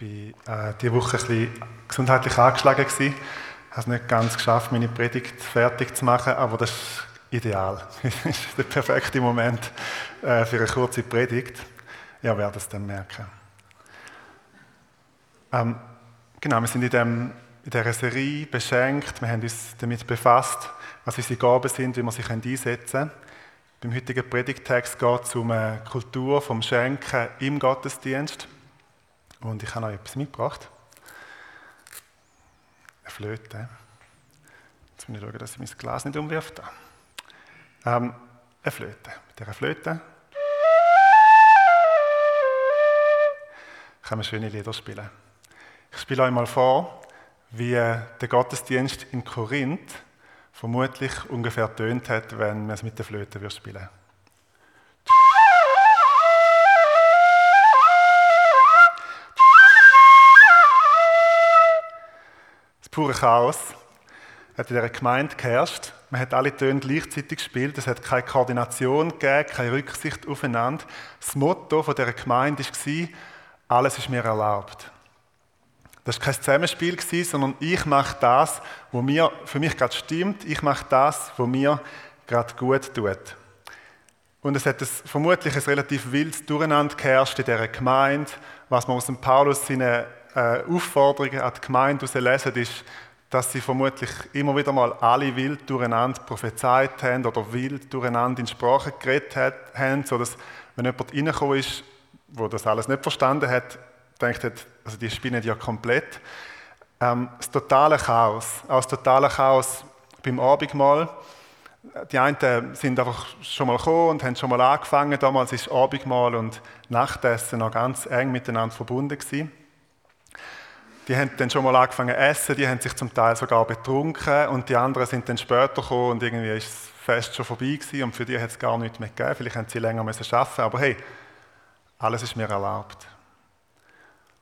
War äh, diese Woche ein bisschen gesundheitlich angeschlagen. Ich habe es nicht ganz geschafft, meine Predigt fertig zu machen, aber das ist ideal. Das ist der perfekte Moment äh, für eine kurze Predigt. Ja, werde es dann merken. Ähm, genau, wir sind in, dem, in dieser Serie beschenkt. Wir haben uns damit befasst, was unsere Gaben sind, wie man sich einsetzen kann. Beim heutigen Predigtext geht es um eine Kultur vom Schenken im Gottesdienst. Und ich habe noch etwas mitgebracht. Eine Flöte. Jetzt muss ich schauen, dass ich mein Glas nicht umwirft. Ähm, eine Flöte. Mit dieser Flöte kann man schöne Lieder spielen. Ich spiele euch mal vor, wie der Gottesdienst in Korinth vermutlich ungefähr tönt hat, wenn man es mit der Flöte spielen würde. Pure Chaos hat in dieser Gemeinde geherrscht. Man hat alle Töne gleichzeitig gespielt. Es hat keine Koordination gegeben, keine Rücksicht aufeinander. Das Motto dieser Gemeinde war, alles ist mir erlaubt. Das war kein Zusammenspiel, sondern ich mache das, was mir für mich gerade stimmt. Ich mache das, was mir gerade gut tut. Und es hat vermutlich ein relativ wildes Durcheinander geherrscht in dieser Gemeinde. Was man aus dem Paulus seine äh, Aufforderungen an die Gemeinde lesen, ist, dass sie vermutlich immer wieder mal alle wild durcheinander prophezeit haben oder wild durcheinander in Sprache geredet haben, sodass, wenn jemand reingekommen ist, der das alles nicht verstanden hat, denkt hat, also die spinnen ja komplett. Ähm, das totale Chaos, auch das totale Chaos beim Abendmahl. Die einen sind einfach schon mal gekommen und haben schon mal angefangen. Damals ist Abendmahl und Nachtessen noch ganz eng miteinander verbunden gewesen. Die haben dann schon mal angefangen zu essen, die haben sich zum Teil sogar betrunken und die anderen sind dann später gekommen und irgendwie ist das Fest schon vorbei gewesen und für die hat es gar nichts mehr gegeben. Vielleicht haben sie länger müssen arbeiten, aber hey, alles ist mir erlaubt.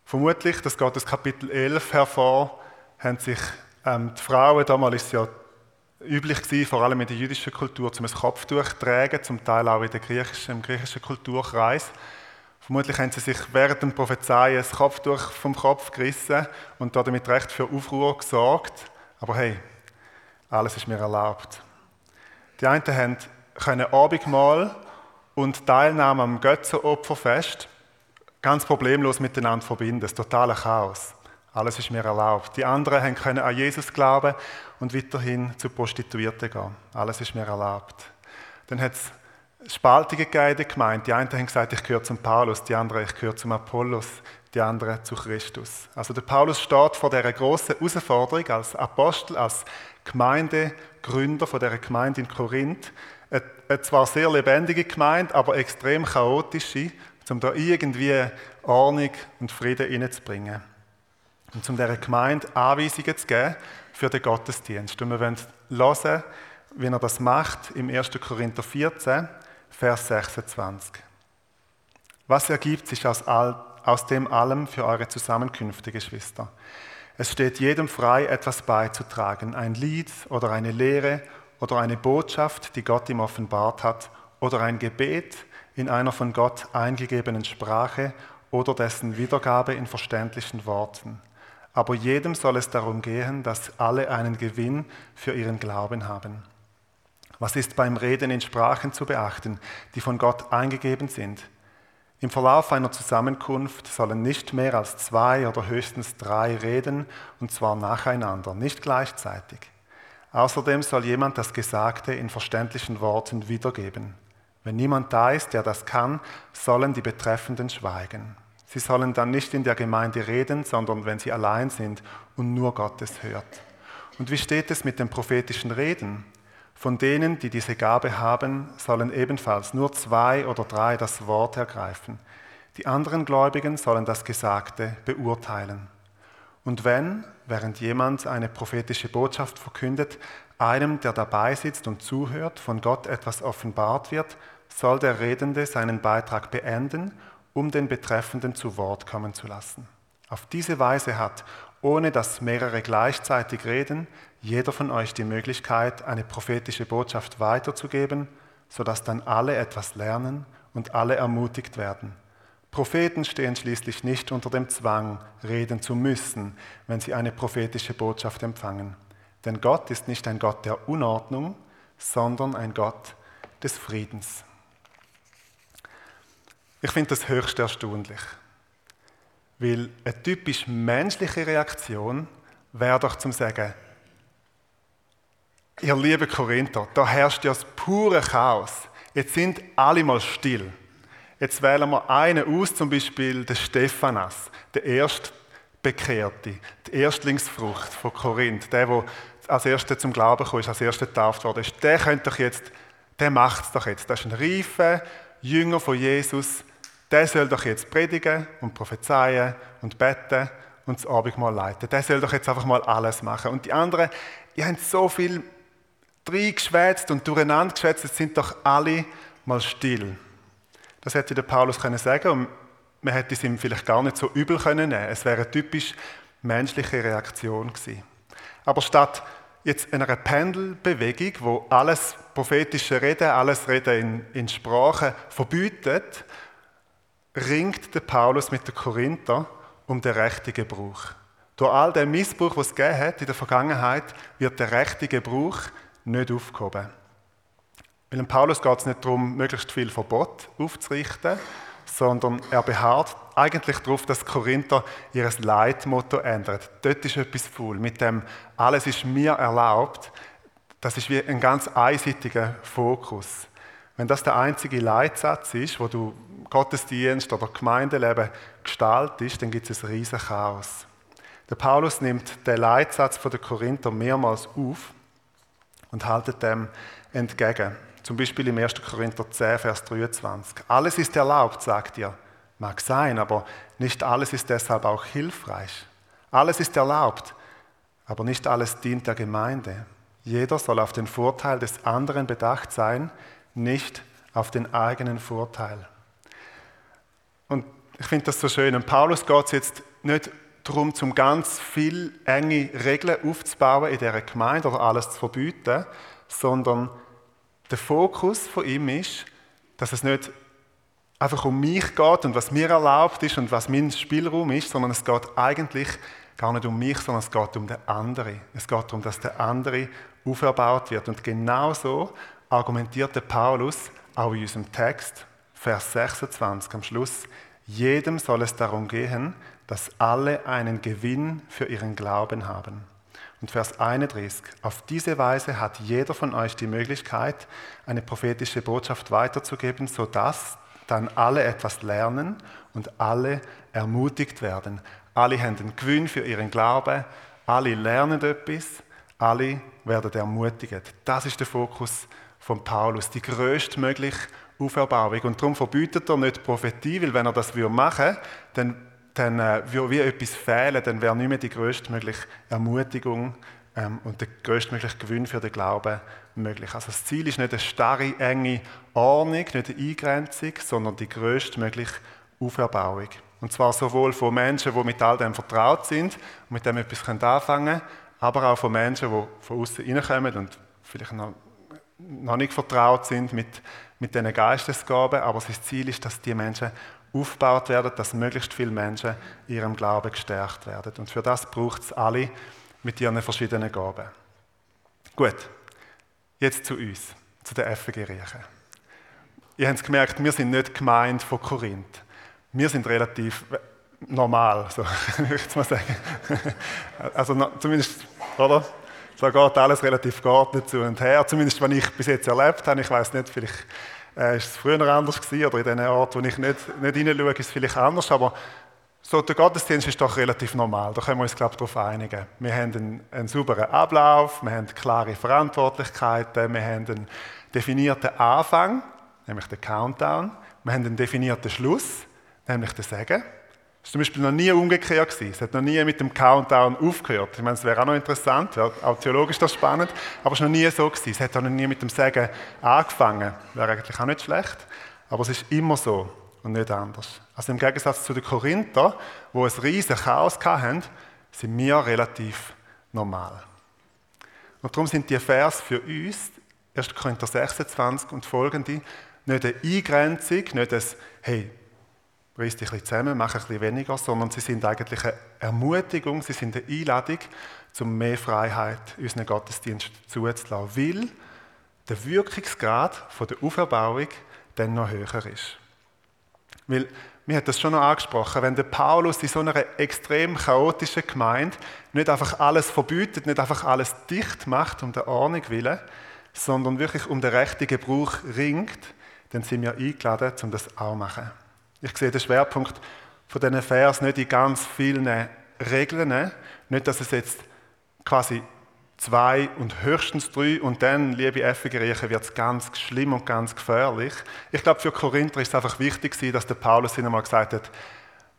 Vermutlich, das geht aus Kapitel 11 hervor, haben sich ähm, die Frauen, damals ist ja üblich gewesen, vor allem in der jüdischen Kultur, zum ein Kopftuch zu tragen, zum Teil auch in der griechischen, im griechischen Kulturkreis. Vermutlich haben sie sich während dem Prophezeien das Kopftuch vom Kopf gerissen und damit recht für Aufruhr gesorgt. Aber hey, alles ist mir erlaubt. Die einen haben können Abendmahl und Teilnahme am Götzenopferfest ganz problemlos miteinander verbinden. Das totale Chaos. Alles ist mir erlaubt. Die anderen können an Jesus glauben und weiterhin zu Prostituierten gehen. Alles ist mir erlaubt. Dann hat es Spaltungen in der Gemeinde. Die einen haben gesagt, ich gehöre zum Paulus, die anderen, ich gehöre zum Apollos, die anderen zu Christus. Also der Paulus steht vor dieser großen Herausforderung als Apostel, als Gemeindegründer von dieser Gemeinde in Korinth. Eine zwar sehr lebendige Gemeinde, aber extrem chaotische, um da irgendwie Ordnung und Frieden reinzubringen. Und um dieser Gemeinde Anweisungen zu geben für den Gottesdienst. Und wir wollen hören, wie er das macht im 1. Korinther 14, Vers 26. Was ergibt sich aus, all, aus dem allem für eure Zusammenkünfte, Geschwister? Es steht jedem frei, etwas beizutragen, ein Lied oder eine Lehre oder eine Botschaft, die Gott ihm offenbart hat, oder ein Gebet in einer von Gott eingegebenen Sprache oder dessen Wiedergabe in verständlichen Worten. Aber jedem soll es darum gehen, dass alle einen Gewinn für ihren Glauben haben. Was ist beim Reden in Sprachen zu beachten, die von Gott eingegeben sind? Im Verlauf einer Zusammenkunft sollen nicht mehr als zwei oder höchstens drei reden, und zwar nacheinander, nicht gleichzeitig. Außerdem soll jemand das Gesagte in verständlichen Worten wiedergeben. Wenn niemand da ist, der das kann, sollen die Betreffenden schweigen. Sie sollen dann nicht in der Gemeinde reden, sondern wenn sie allein sind und nur Gottes hört. Und wie steht es mit dem prophetischen Reden? Von denen, die diese Gabe haben, sollen ebenfalls nur zwei oder drei das Wort ergreifen. Die anderen Gläubigen sollen das Gesagte beurteilen. Und wenn, während jemand eine prophetische Botschaft verkündet, einem, der dabei sitzt und zuhört, von Gott etwas offenbart wird, soll der Redende seinen Beitrag beenden, um den Betreffenden zu Wort kommen zu lassen. Auf diese Weise hat, ohne dass mehrere gleichzeitig reden, jeder von euch die Möglichkeit, eine prophetische Botschaft weiterzugeben, sodass dann alle etwas lernen und alle ermutigt werden. Propheten stehen schließlich nicht unter dem Zwang, reden zu müssen, wenn sie eine prophetische Botschaft empfangen. Denn Gott ist nicht ein Gott der Unordnung, sondern ein Gott des Friedens. Ich finde das höchst erstaunlich, weil eine typisch menschliche Reaktion wäre doch zum Sagen, ihr lieben Korinther, da herrscht ja das pure Chaos. Jetzt sind alle mal still. Jetzt wählen wir einen aus, zum Beispiel den Stephanas, der Erstbekehrte, die Erstlingsfrucht von Korinth, der, der als Erster zum Glauben kam, als Erster getauft worden ist. Der könnte doch jetzt, der macht es doch jetzt. Das ist ein reifer Jünger von Jesus. Der soll doch jetzt predigen und prophezeien und beten und das Abendmahl leiten. Der soll doch jetzt einfach mal alles machen. Und die anderen, die haben so viel reingeschwätzt und durcheinander geschwätzt, jetzt sind doch alle mal still. Das hätte der Paulus können sagen und man hätte es ihm vielleicht gar nicht so übel können nehmen. Es wäre eine typisch menschliche Reaktion gewesen. Aber statt jetzt einer Pendelbewegung, wo alles prophetische Reden, alles Reden in, in Sprache verbietet, ringt der Paulus mit den Korinther um den rechten Gebrauch. Durch all den Missbrauch, was es hat in der Vergangenheit, wird der rechte Gebrauch nicht aufgehoben. Weil Paulus geht es nicht darum, möglichst viel Verbot aufzurichten, sondern er beharrt eigentlich darauf, dass Korinther ihr Leitmotto ändert. Dort ist etwas faul. Mit dem «Alles ist mir erlaubt», das ist wie ein ganz einseitiger Fokus. Wenn das der einzige Leitsatz ist, wo du Gottesdienst oder Gemeindeleben gestaltest, dann gibt es ein riesen Chaos. Der Paulus nimmt den Leitsatz der Korinther mehrmals auf und haltet dem entgegen. Zum Beispiel im 1. Korinther 10, Vers 23. Alles ist erlaubt, sagt ihr. Mag sein, aber nicht alles ist deshalb auch hilfreich. Alles ist erlaubt, aber nicht alles dient der Gemeinde. Jeder soll auf den Vorteil des anderen bedacht sein, nicht auf den eigenen Vorteil. Ich finde das so schön. Und Paulus geht es jetzt nicht darum, zum ganz viel enge Regeln aufzubauen in dieser Gemeinde oder alles zu verbieten, sondern der Fokus von ihm ist, dass es nicht einfach um mich geht und was mir erlaubt ist und was mein Spielraum ist, sondern es geht eigentlich gar nicht um mich, sondern es geht um den anderen. Es geht darum, dass der andere auferbaut wird. Und genau so argumentiert der Paulus auch in unserem Text, Vers 26 am Schluss. Jedem soll es darum gehen, dass alle einen Gewinn für ihren Glauben haben. Und Vers 31. Auf diese Weise hat jeder von euch die Möglichkeit, eine prophetische Botschaft weiterzugeben, sodass dann alle etwas lernen und alle ermutigt werden. Alle haben einen Gewinn für ihren Glauben, alle lernen etwas, alle werden ermutigt. Das ist der Fokus von Paulus, die größtmögliche Auferbauung. Und darum verbietet er nicht Prophetie, weil wenn er das machen würde, dann dann äh, würde wie etwas fehlen, dann wäre nicht mehr die größtmögliche Ermutigung ähm, und der größtmögliche Gewinn für den Glauben möglich. Also das Ziel ist nicht eine starre, enge Ordnung, nicht eine Eingrenzung, sondern die größtmögliche Auferbauung. Und zwar sowohl von Menschen, die mit all dem vertraut sind und mit dem etwas anfangen können, aber auch von Menschen, die von außen reinkommen und vielleicht noch, noch nicht vertraut sind mit, mit diesen Geistesgaben. Aber das Ziel ist, dass die Menschen aufgebaut werden, dass möglichst viele Menschen in ihrem Glauben gestärkt werden. Und für das braucht es alle mit ihren verschiedenen Gaben. Gut, jetzt zu uns, zu den FG Riechen. Ihr habt es gemerkt, wir sind nicht gemeint von Korinth. Wir sind relativ normal, so würde ich jetzt mal sagen. Also zumindest, oder? Da geht alles relativ geordnet zu und her, zumindest was ich bis jetzt erlebt habe. Ich weiß nicht, vielleicht äh, ist es früher anders gewesen, oder in den Orten, wo ich nicht, nicht hineinschaue, ist es vielleicht anders, aber so, der Gottesdienst ist doch relativ normal, da können wir uns, glaube ich, darauf einigen. Wir haben einen, einen sauberen Ablauf, wir haben klare Verantwortlichkeiten, wir haben einen definierten Anfang, nämlich den Countdown, wir haben einen definierten Schluss, nämlich den Segen. War zum Beispiel noch nie umgekehrt. Gewesen. Es hat noch nie mit dem Countdown aufgehört. Ich meine, es wäre auch noch interessant, wäre auch theologisch das spannend, aber es war noch nie so. Gewesen. Es hat auch noch nie mit dem Sagen angefangen. Wäre eigentlich auch nicht schlecht, aber es ist immer so und nicht anders. Also im Gegensatz zu den Korinther, wo es riesen Chaos hatten, sind wir relativ normal. Und darum sind die Vers für uns, 1. Korinther 26 und folgende, nicht eine Eingrenzung, nicht ein, hey, reiss dich ein bisschen zusammen, mach ein bisschen weniger, sondern sie sind eigentlich eine Ermutigung, sie sind eine Einladung, um mehr Freiheit unseren Gottesdienst zuzulassen, weil der Wirkungsgrad von der Auferbauung dann noch höher ist. Weil, mir hat das schon noch angesprochen, wenn der Paulus in so einer extrem chaotischen Gemeinde nicht einfach alles verbietet, nicht einfach alles dicht macht um der Ordnung willen, sondern wirklich um den rechten Gebrauch ringt, dann sind wir eingeladen, um das auch zu machen. Ich sehe den Schwerpunkt von diesen Vers nicht in ganz vielen Regeln, nicht, dass es jetzt quasi zwei und höchstens drei und dann, liebe Effengeriechen, wird es ganz schlimm und ganz gefährlich. Ich glaube, für Korinther ist es einfach wichtig, dass der Paulus ihnen mal gesagt hat,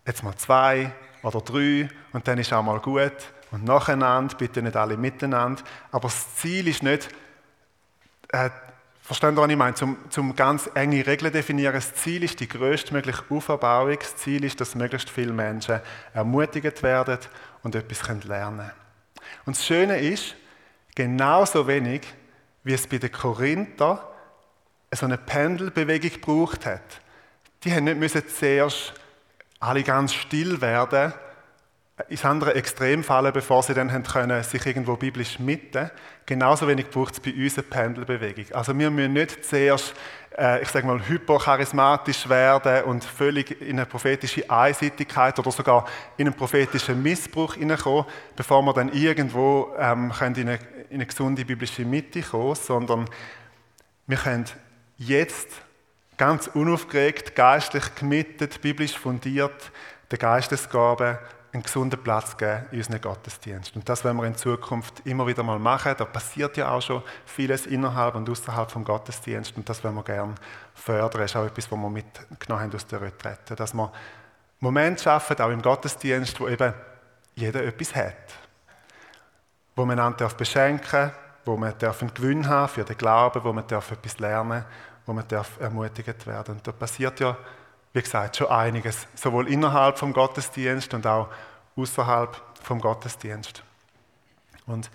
jetzt mal zwei oder drei und dann ist auch mal gut und nacheinander, bitte nicht alle miteinander. Aber das Ziel ist nicht, äh, verstehen Sie, was ich meine, zum, zum ganz enge Regeln definieren. Das Ziel ist die größtmögliche Auferbauung. Das Ziel ist, dass möglichst viele Menschen ermutigt werden und etwas lernen können. Und das Schöne ist, genauso wenig, wie es bei den Korinther so eine Pendelbewegung gebraucht hat. Die haben nicht zuerst alle ganz still werden, ins andere Extrem fallen, bevor sie dann können, sich irgendwo biblisch mitten. Genauso wenig braucht es bei uns eine Pendelbewegung. Also wir müssen nicht zuerst, äh, ich sage mal, hypercharismatisch werden und völlig in eine prophetische Einseitigkeit oder sogar in einen prophetischen Missbrauch hineinkommen, bevor wir dann irgendwo ähm, können in, eine, in eine gesunde biblische Mitte kommen, sondern wir können jetzt ganz unaufgeregt, geistlich gemittet, biblisch fundiert, der Geistesgabe einen gesunden Platz geben in unseren Gottesdienst. Und das werden wir in Zukunft immer wieder mal machen. Da passiert ja auch schon vieles innerhalb und außerhalb vom Gottesdienst und das werden wir gerne fördern. Das ist auch etwas, was wir mitgenommen haben aus der Retrette. Dass wir Momente schaffen, auch im Gottesdienst, wo eben jeder etwas hat. Wo man einander beschenken darf, wo man einen Gewinn haben für den Glauben, wo man etwas lernen darf, wo man ermutigt werden Und da passiert ja wie gesagt, schon einiges, sowohl innerhalb vom Gottesdienst und auch außerhalb vom Gottesdienst. Und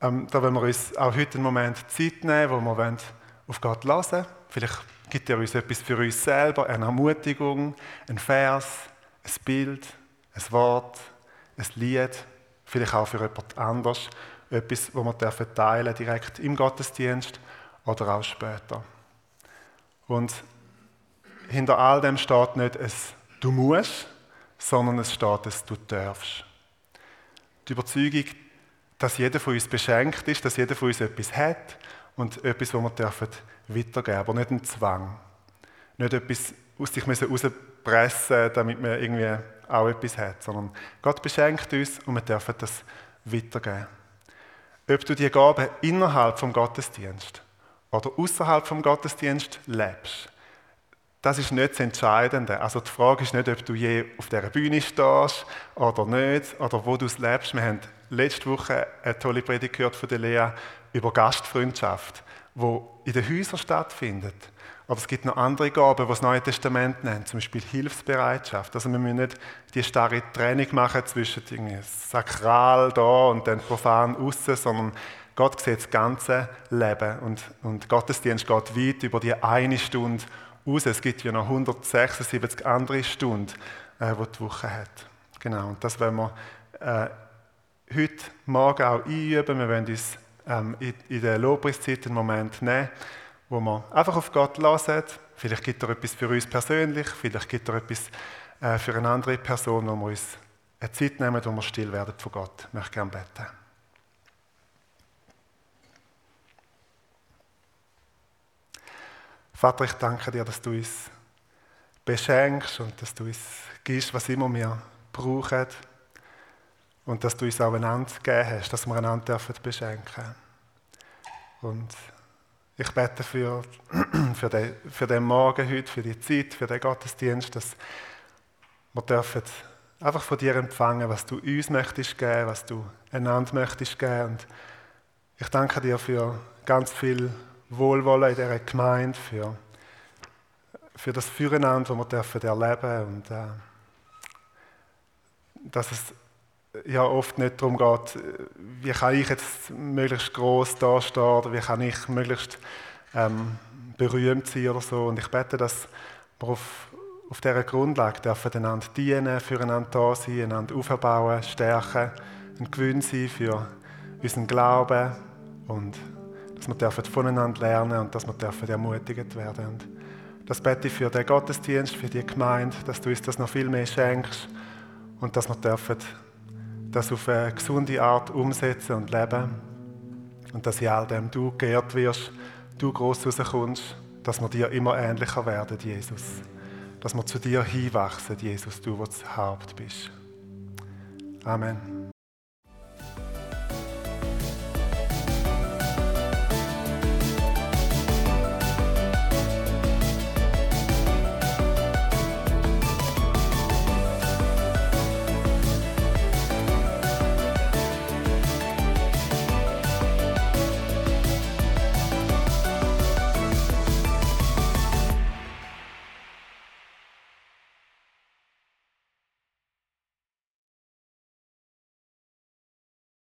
ähm, da wollen wir uns auch heute einen Moment Zeit nehmen, wo wir auf Gott hören Vielleicht gibt er uns etwas für uns selber, eine Ermutigung, ein Vers, ein Bild, ein Wort, ein Lied, vielleicht auch für jemand anders, etwas, wo wir teilen dürfen, direkt im Gottesdienst oder auch später. Und hinter all dem steht nicht es du musst, sondern es steht es du darfst. Die Überzeugung, dass jeder von uns beschenkt ist, dass jeder von uns etwas hat und etwas, was wir dürfen weitergeben, aber nicht ein Zwang. Nicht etwas aus sich rauspressen, damit man irgendwie auch etwas hat, sondern Gott beschenkt uns und wir dürfen das weitergeben. Ob du die Gabe innerhalb vom Gottesdienst oder außerhalb vom Gottesdienst lebst, das ist nicht das Entscheidende. Also die Frage ist nicht, ob du je auf dieser Bühne stehst oder nicht, oder wo du es lebst. Wir haben letzte Woche eine tolle Predigt gehört von der Lea über Gastfreundschaft, wo in den Häusern stattfindet. Aber es gibt noch andere Gaben, die das Neue Testament nennt, zum Beispiel Hilfsbereitschaft. Also wir müssen nicht die starre Trennung machen zwischen sakral da und dann profan außen, sondern Gott sieht das ganze Leben und, und Gottesdienst geht weit über die eine Stunde raus. Es gibt ja noch 176 andere Stunden, äh, die die Woche hat. Genau, und das wollen wir äh, heute Morgen auch einüben. Wir wollen uns ähm, in, in der Lobpreiszeit einen Moment nehmen, wo wir einfach auf Gott hören. Vielleicht gibt er etwas für uns persönlich, vielleicht gibt er etwas äh, für eine andere Person, wo wir uns eine Zeit nehmen, wo wir still werden von Gott. Ich möchte gerne beten. Vater, ich danke dir, dass du uns beschenkst und dass du uns gibst, was immer wir brauchen. Und dass du uns auch einander gegeben hast, dass wir einander dürfen beschenken Und ich bete für, für, den, für den Morgen heute, für die Zeit, für den Gottesdienst, dass wir dürfen einfach von dir empfangen, was du uns möchtest geben, was du einander möchtest geben. Und ich danke dir für ganz viel Wohlwollen in dieser Gemeinde, für, für das Füreinander, das wir dürfen erleben und äh, dass es ja oft nicht darum geht, wie kann ich jetzt möglichst groß dastehen oder wie kann ich möglichst ähm, berühmt sein oder so. Und ich bete, dass wir auf, auf dieser Grundlage dürfen einander dienen, füreinander da sein, einander aufbauen, stärken, ein Gewinn sein für unseren Glauben und dass wir dürfen voneinander lernen und dass wir dürfen ermutigt werden. Und das bete ich für den Gottesdienst, für die Gemeinde, dass du uns das noch viel mehr schenkst und dass wir dürfen das auf eine gesunde Art umsetzen und leben und dass in all dem du geehrt wirst, du groß rauskommst, dass wir dir immer ähnlicher werden, Jesus. Dass wir zu dir hinwachsen, Jesus, du, der das Haupt bist. Amen.